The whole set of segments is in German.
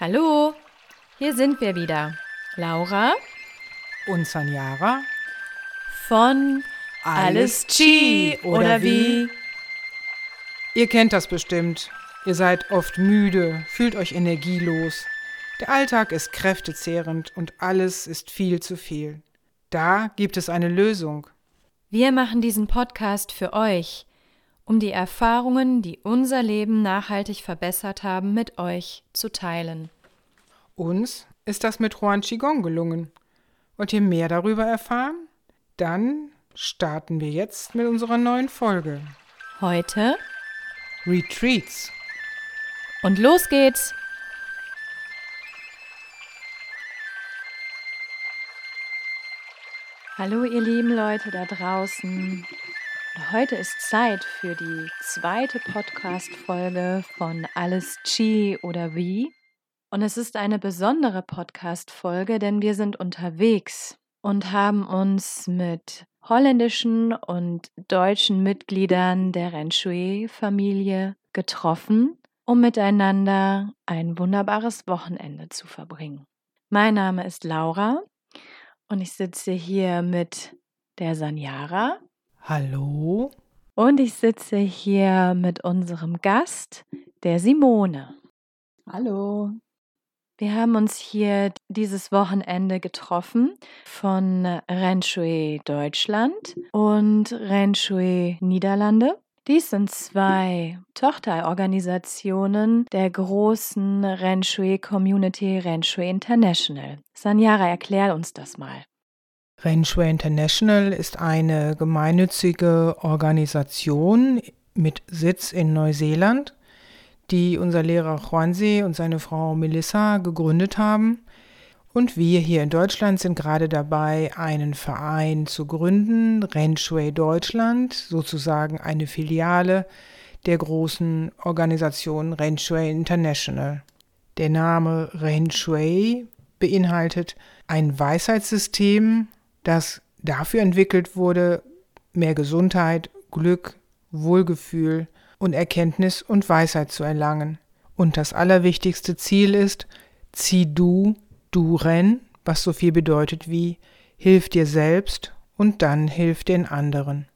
Hallo, hier sind wir wieder. Laura Und Sanjara? von Alles Chi oder wie? Ihr kennt das bestimmt. Ihr seid oft müde, fühlt euch energielos. Der Alltag ist kräftezehrend und alles ist viel zu viel. Da gibt es eine Lösung. Wir machen diesen Podcast für euch, um die Erfahrungen, die unser Leben nachhaltig verbessert haben, mit euch zu teilen. Uns ist das mit Juan Qigong gelungen. Wollt ihr mehr darüber erfahren? Dann starten wir jetzt mit unserer neuen Folge. Heute Retreats. und los geht's! Hallo ihr lieben Leute da draußen. Heute ist Zeit für die zweite Podcast-Folge von Alles Chi oder wie. Und es ist eine besondere Podcast-Folge, denn wir sind unterwegs und haben uns mit holländischen und deutschen Mitgliedern der Renshui-Familie getroffen, um miteinander ein wunderbares Wochenende zu verbringen. Mein Name ist Laura und ich sitze hier mit der Sanjara Hallo? und ich sitze hier mit unserem Gast, der Simone. Hallo. Wir haben uns hier dieses Wochenende getroffen von Renshui Deutschland und Renshui Niederlande. Dies sind zwei Tochterorganisationen der großen Renshui Community Renshui International. Sanjara, erklär uns das mal. Renshui International ist eine gemeinnützige Organisation mit Sitz in Neuseeland, die unser Lehrer Juanse und seine Frau Melissa gegründet haben. Und wir hier in Deutschland sind gerade dabei, einen Verein zu gründen, Renshui Deutschland, sozusagen eine Filiale der großen Organisation Renshui International. Der Name Renshui beinhaltet ein Weisheitssystem, das dafür entwickelt wurde, mehr Gesundheit, Glück, Wohlgefühl und Erkenntnis und Weisheit zu erlangen. Und das allerwichtigste Ziel ist, zieh du, du renn, was so viel bedeutet wie hilf dir selbst und dann hilf den anderen.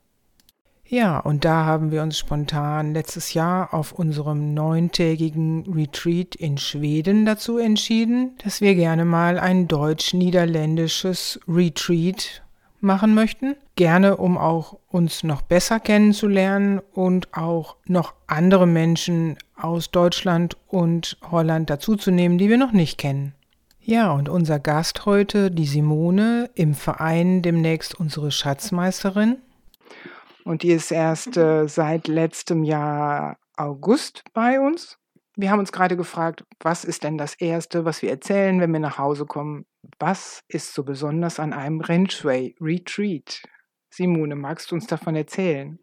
Ja, und da haben wir uns spontan letztes Jahr auf unserem neuntägigen Retreat in Schweden dazu entschieden, dass wir gerne mal ein deutsch-niederländisches Retreat machen möchten. Gerne, um auch uns noch besser kennenzulernen und auch noch andere Menschen aus Deutschland und Holland dazuzunehmen, die wir noch nicht kennen. Ja, und unser Gast heute, die Simone, im Verein demnächst unsere Schatzmeisterin. Und die ist erst äh, seit letztem Jahr August bei uns. Wir haben uns gerade gefragt, was ist denn das Erste, was wir erzählen, wenn wir nach Hause kommen? Was ist so besonders an einem Renshui Retreat? Simone, magst du uns davon erzählen?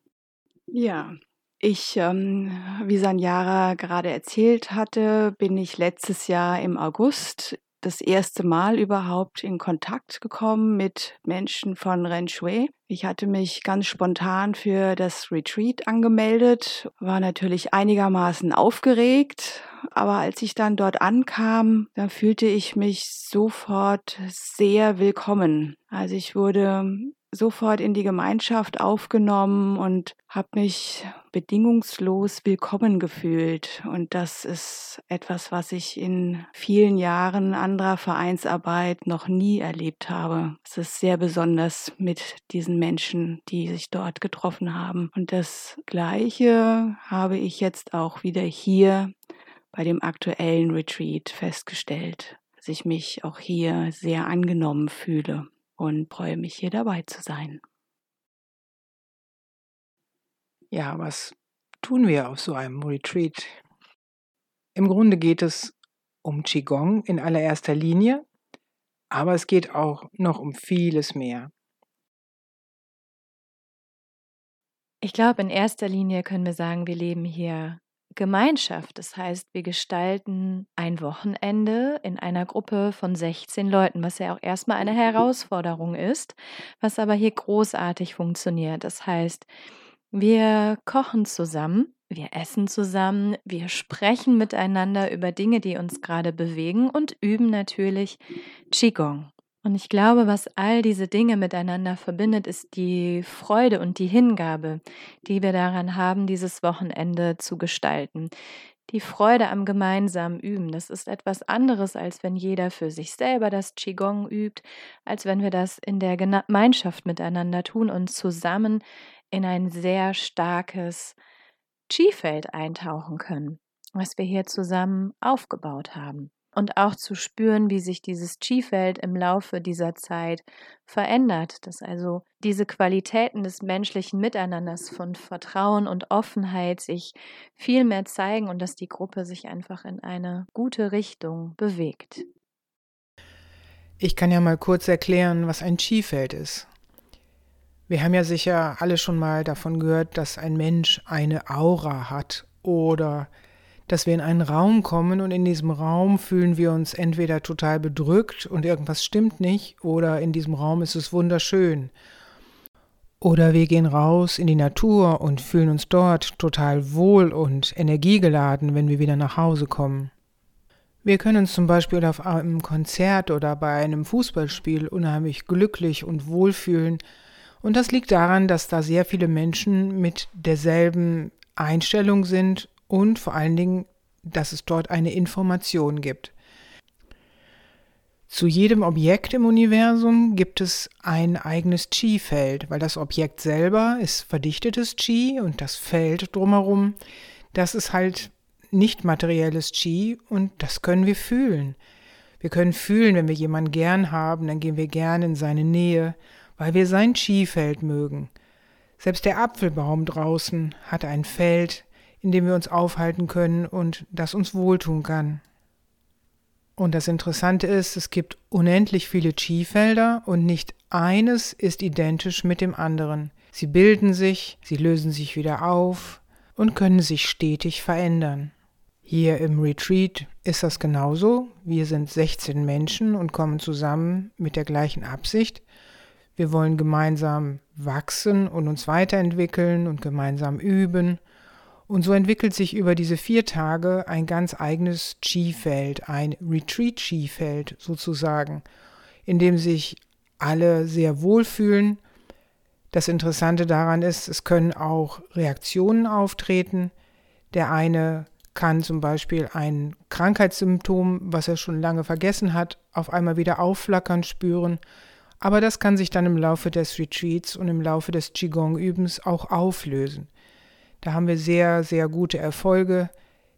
Ja, ich, ähm, wie Sanjara gerade erzählt hatte, bin ich letztes Jahr im August das erste Mal überhaupt in Kontakt gekommen mit Menschen von Renshui. Ich hatte mich ganz spontan für das Retreat angemeldet, war natürlich einigermaßen aufgeregt, aber als ich dann dort ankam, dann fühlte ich mich sofort sehr willkommen. Also ich wurde sofort in die Gemeinschaft aufgenommen und habe mich bedingungslos willkommen gefühlt. Und das ist etwas, was ich in vielen Jahren anderer Vereinsarbeit noch nie erlebt habe. Es ist sehr besonders mit diesen Menschen, die sich dort getroffen haben. Und das Gleiche habe ich jetzt auch wieder hier bei dem aktuellen Retreat festgestellt, dass ich mich auch hier sehr angenommen fühle und freue mich hier dabei zu sein. Ja, was tun wir auf so einem Retreat? Im Grunde geht es um Qigong in allererster Linie, aber es geht auch noch um vieles mehr. Ich glaube, in erster Linie können wir sagen, wir leben hier Gemeinschaft. Das heißt, wir gestalten ein Wochenende in einer Gruppe von 16 Leuten, was ja auch erstmal eine Herausforderung ist, was aber hier großartig funktioniert. Das heißt, wir kochen zusammen wir essen zusammen, wir sprechen miteinander über Dinge, die uns gerade bewegen und üben natürlich Qigong. Und ich glaube, was all diese Dinge miteinander verbindet, ist die Freude und die Hingabe, die wir daran haben, dieses Wochenende zu gestalten. Die Freude am gemeinsamen Üben, das ist etwas anderes, als wenn jeder für sich selber das Qigong übt, als wenn wir das in der Gemeinschaft miteinander tun und zusammen in ein sehr starkes Qi-Feld eintauchen können, was wir hier zusammen aufgebaut haben und auch zu spüren, wie sich dieses Chi-Feld im Laufe dieser Zeit verändert, dass also diese Qualitäten des menschlichen Miteinanders von Vertrauen und Offenheit sich viel mehr zeigen und dass die Gruppe sich einfach in eine gute Richtung bewegt. Ich kann ja mal kurz erklären, was ein Chi-Feld ist. Wir haben ja sicher alle schon mal davon gehört, dass ein Mensch eine Aura hat oder dass wir in einen Raum kommen und in diesem Raum fühlen wir uns entweder total bedrückt und irgendwas stimmt nicht oder in diesem Raum ist es wunderschön. Oder wir gehen raus in die Natur und fühlen uns dort total wohl und energiegeladen, wenn wir wieder nach Hause kommen. Wir können uns zum Beispiel auf einem Konzert oder bei einem Fußballspiel unheimlich glücklich und wohl fühlen. Und das liegt daran, dass da sehr viele Menschen mit derselben Einstellung sind und vor allen Dingen, dass es dort eine Information gibt. Zu jedem Objekt im Universum gibt es ein eigenes Chi-Feld, weil das Objekt selber ist verdichtetes Chi und das Feld drumherum, das ist halt nicht materielles Chi und das können wir fühlen. Wir können fühlen, wenn wir jemanden gern haben, dann gehen wir gern in seine Nähe, weil wir sein Chi-Feld mögen. Selbst der Apfelbaum draußen hat ein Feld, in dem wir uns aufhalten können und das uns wohltun kann. Und das Interessante ist, es gibt unendlich viele Chi-Felder und nicht eines ist identisch mit dem anderen. Sie bilden sich, sie lösen sich wieder auf und können sich stetig verändern. Hier im Retreat ist das genauso. Wir sind 16 Menschen und kommen zusammen mit der gleichen Absicht. Wir wollen gemeinsam wachsen und uns weiterentwickeln und gemeinsam üben und so entwickelt sich über diese vier Tage ein ganz eigenes Chi-Feld, ein Retreat-Chi-Feld sozusagen, in dem sich alle sehr wohlfühlen. Das Interessante daran ist, es können auch Reaktionen auftreten. Der eine kann zum Beispiel ein Krankheitssymptom, was er schon lange vergessen hat, auf einmal wieder aufflackern spüren. Aber das kann sich dann im Laufe des Retreats und im Laufe des Qigong-Übens auch auflösen. Da haben wir sehr, sehr gute Erfolge,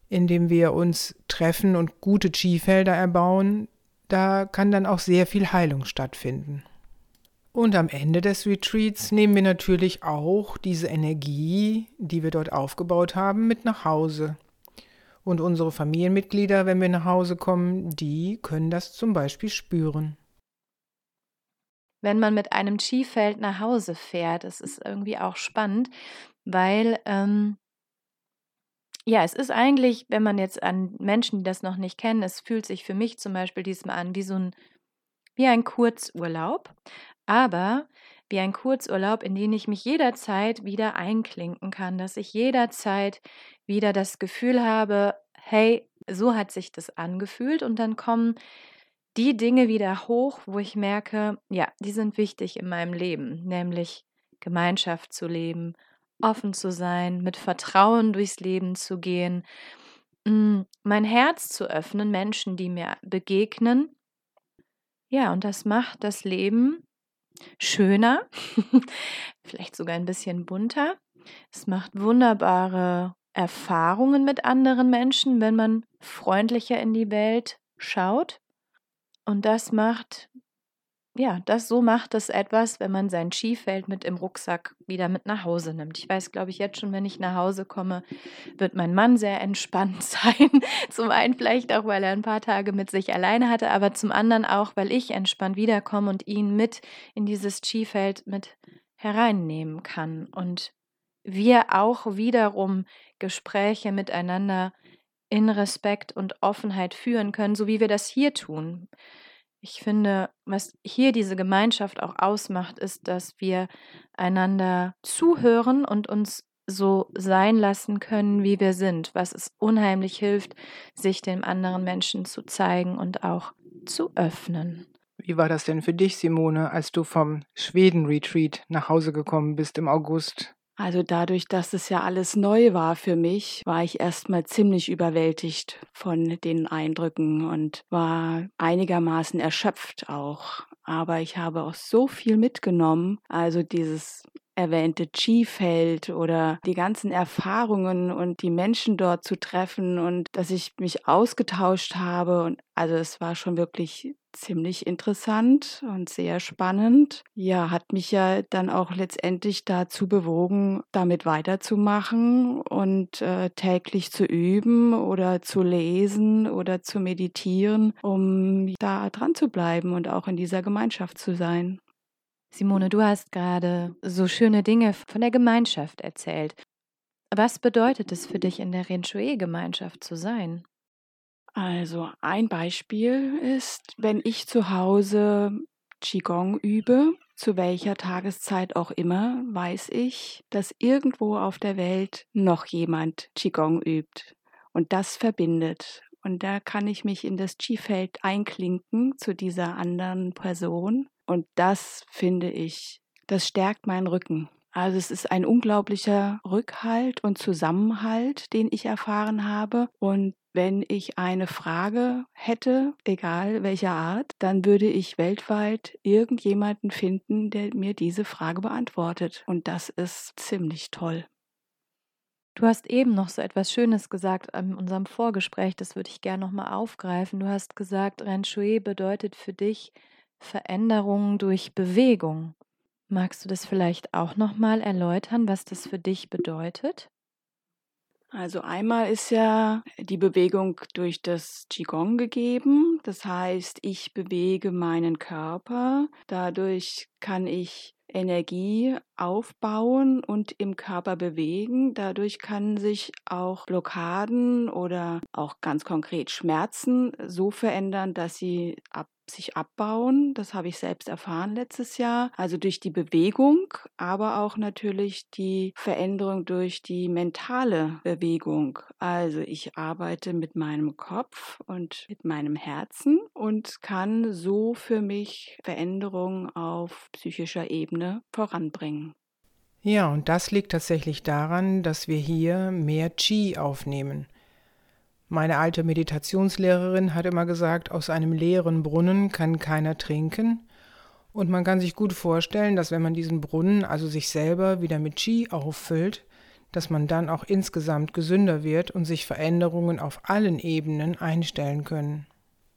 indem wir uns treffen und gute Chi-Felder erbauen. Da kann dann auch sehr viel Heilung stattfinden. Und am Ende des Retreats nehmen wir natürlich auch diese Energie, die wir dort aufgebaut haben, mit nach Hause. Und unsere Familienmitglieder, wenn wir nach Hause kommen, die können das zum Beispiel spüren. Wenn man mit einem Skifeld nach Hause fährt, das ist irgendwie auch spannend, weil ähm, ja, es ist eigentlich, wenn man jetzt an Menschen, die das noch nicht kennen, es fühlt sich für mich zum Beispiel diesmal an wie so ein, wie ein Kurzurlaub, aber wie ein Kurzurlaub, in den ich mich jederzeit wieder einklinken kann, dass ich jederzeit wieder das Gefühl habe, hey, so hat sich das angefühlt und dann kommen die Dinge wieder hoch, wo ich merke, ja, die sind wichtig in meinem Leben, nämlich Gemeinschaft zu leben, offen zu sein, mit Vertrauen durchs Leben zu gehen, mm, mein Herz zu öffnen, Menschen, die mir begegnen. Ja, und das macht das Leben schöner, vielleicht sogar ein bisschen bunter. Es macht wunderbare Erfahrungen mit anderen Menschen, wenn man freundlicher in die Welt schaut. Und das macht ja, das so macht es etwas, wenn man sein Skifeld mit im Rucksack wieder mit nach Hause nimmt. Ich weiß, glaube ich, jetzt schon, wenn ich nach Hause komme, wird mein Mann sehr entspannt sein. zum einen vielleicht auch, weil er ein paar Tage mit sich alleine hatte, aber zum anderen auch, weil ich entspannt wiederkomme und ihn mit in dieses Skifeld mit hereinnehmen kann und wir auch wiederum Gespräche miteinander in Respekt und Offenheit führen können, so wie wir das hier tun. Ich finde, was hier diese Gemeinschaft auch ausmacht, ist, dass wir einander zuhören und uns so sein lassen können, wie wir sind, was es unheimlich hilft, sich dem anderen Menschen zu zeigen und auch zu öffnen. Wie war das denn für dich, Simone, als du vom Schweden-Retreat nach Hause gekommen bist im August? Also dadurch, dass es ja alles neu war für mich, war ich erstmal ziemlich überwältigt von den Eindrücken und war einigermaßen erschöpft auch. Aber ich habe auch so viel mitgenommen. Also dieses erwähnte G-Feld oder die ganzen Erfahrungen und die Menschen dort zu treffen und dass ich mich ausgetauscht habe. Und also es war schon wirklich ziemlich interessant und sehr spannend. Ja, hat mich ja dann auch letztendlich dazu bewogen, damit weiterzumachen und äh, täglich zu üben oder zu lesen oder zu meditieren, um da dran zu bleiben und auch in dieser Gemeinschaft zu sein. Simone, du hast gerade so schöne Dinge von der Gemeinschaft erzählt. Was bedeutet es für dich, in der Renchue-Gemeinschaft zu sein? Also ein Beispiel ist, wenn ich zu Hause Qigong übe, zu welcher Tageszeit auch immer, weiß ich, dass irgendwo auf der Welt noch jemand Qigong übt. Und das verbindet. Und da kann ich mich in das Qi-Feld einklinken zu dieser anderen Person und das finde ich, das stärkt meinen Rücken. Also es ist ein unglaublicher Rückhalt und Zusammenhalt, den ich erfahren habe. Und wenn ich eine Frage hätte, egal welcher Art, dann würde ich weltweit irgendjemanden finden, der mir diese Frage beantwortet. Und das ist ziemlich toll. Du hast eben noch so etwas Schönes gesagt in unserem Vorgespräch, das würde ich gerne nochmal aufgreifen. Du hast gesagt, Renchue bedeutet für dich Veränderung durch Bewegung. Magst du das vielleicht auch nochmal erläutern, was das für dich bedeutet? Also einmal ist ja die Bewegung durch das Qigong gegeben. Das heißt, ich bewege meinen Körper. Dadurch kann ich Energie aufbauen und im Körper bewegen. Dadurch kann sich auch Blockaden oder auch ganz konkret Schmerzen so verändern, dass sie ab sich abbauen. Das habe ich selbst erfahren letztes Jahr. Also durch die Bewegung, aber auch natürlich die Veränderung durch die mentale Bewegung. Also ich arbeite mit meinem Kopf und mit meinem Herzen und kann so für mich Veränderungen auf psychischer Ebene voranbringen. Ja, und das liegt tatsächlich daran, dass wir hier mehr Qi aufnehmen. Meine alte Meditationslehrerin hat immer gesagt, aus einem leeren Brunnen kann keiner trinken. Und man kann sich gut vorstellen, dass wenn man diesen Brunnen, also sich selber, wieder mit Qi auffüllt, dass man dann auch insgesamt gesünder wird und sich Veränderungen auf allen Ebenen einstellen können.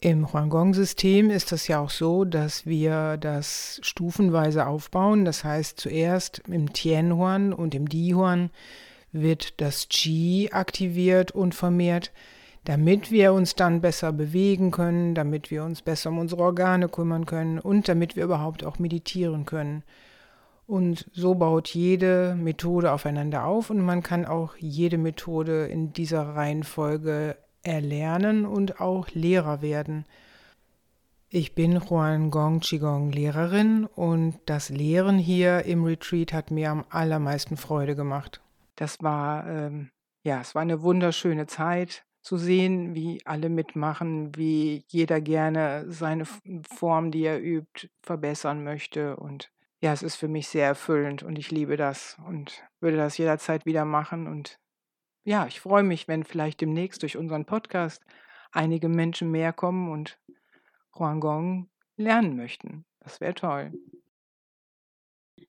Im Huanggong-System ist das ja auch so, dass wir das stufenweise aufbauen. Das heißt, zuerst im Tianhuan und im Dihuan wird das Qi aktiviert und vermehrt damit wir uns dann besser bewegen können, damit wir uns besser um unsere Organe kümmern können und damit wir überhaupt auch meditieren können. Und so baut jede Methode aufeinander auf und man kann auch jede Methode in dieser Reihenfolge erlernen und auch Lehrer werden. Ich bin Juan Gong Qigong Lehrerin und das Lehren hier im Retreat hat mir am allermeisten Freude gemacht. Das war, ähm, ja, es war eine wunderschöne Zeit zu sehen, wie alle mitmachen, wie jeder gerne seine Form, die er übt, verbessern möchte. Und ja, es ist für mich sehr erfüllend und ich liebe das und würde das jederzeit wieder machen. Und ja, ich freue mich, wenn vielleicht demnächst durch unseren Podcast einige Menschen mehr kommen und Huanggong lernen möchten. Das wäre toll.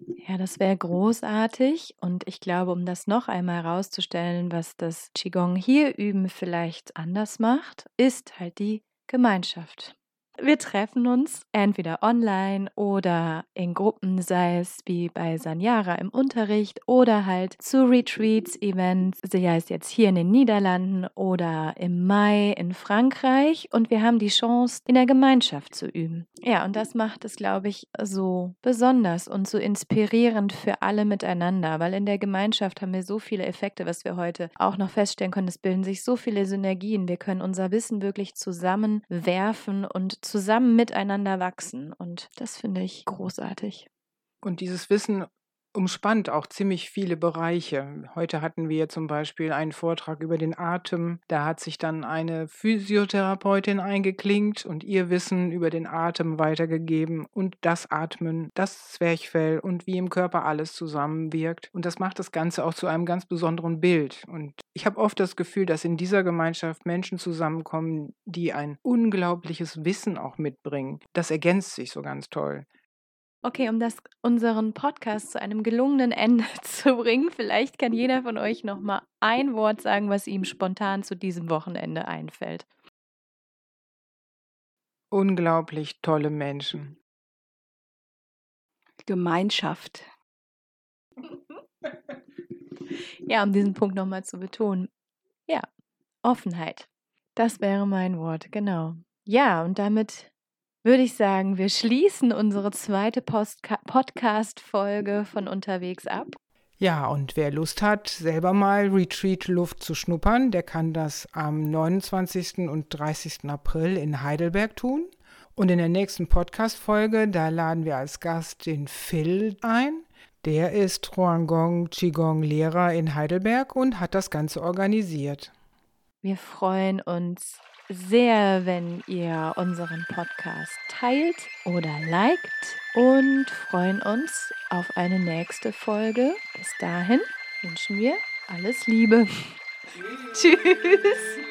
Ja, das wäre großartig. Und ich glaube, um das noch einmal herauszustellen, was das Qigong hier üben vielleicht anders macht, ist halt die Gemeinschaft. Wir treffen uns entweder online oder in Gruppen, sei es wie bei Sanyara im Unterricht oder halt zu Retreats, Events, sei es jetzt hier in den Niederlanden oder im Mai in Frankreich. Und wir haben die Chance, in der Gemeinschaft zu üben. Ja, und das macht es, glaube ich, so besonders und so inspirierend für alle miteinander, weil in der Gemeinschaft haben wir so viele Effekte, was wir heute auch noch feststellen können. Es bilden sich so viele Synergien. Wir können unser Wissen wirklich zusammenwerfen und zusammen miteinander wachsen. Und das finde ich großartig. Und dieses Wissen umspannt auch ziemlich viele Bereiche. Heute hatten wir zum Beispiel einen Vortrag über den Atem. Da hat sich dann eine Physiotherapeutin eingeklinkt und ihr Wissen über den Atem weitergegeben und das Atmen, das Zwerchfell und wie im Körper alles zusammenwirkt. Und das macht das Ganze auch zu einem ganz besonderen Bild. Und ich habe oft das Gefühl, dass in dieser Gemeinschaft Menschen zusammenkommen, die ein unglaubliches Wissen auch mitbringen. Das ergänzt sich so ganz toll. Okay, um das unseren Podcast zu einem gelungenen Ende zu bringen, vielleicht kann jeder von euch noch mal ein Wort sagen, was ihm spontan zu diesem Wochenende einfällt. Unglaublich tolle Menschen. Gemeinschaft. ja, um diesen Punkt nochmal zu betonen. Ja, Offenheit. Das wäre mein Wort, genau. Ja, und damit würde ich sagen, wir schließen unsere zweite Podcast-Folge von unterwegs ab. Ja, und wer Lust hat, selber mal Retreat-Luft zu schnuppern, der kann das am 29. und 30. April in Heidelberg tun. Und in der nächsten Podcast-Folge, da laden wir als Gast den Phil ein. Der ist Huangong Qigong-Lehrer in Heidelberg und hat das Ganze organisiert. Wir freuen uns sehr, wenn ihr unseren Podcast teilt oder liked und freuen uns auf eine nächste Folge. Bis dahin wünschen wir alles Liebe. Tschüss.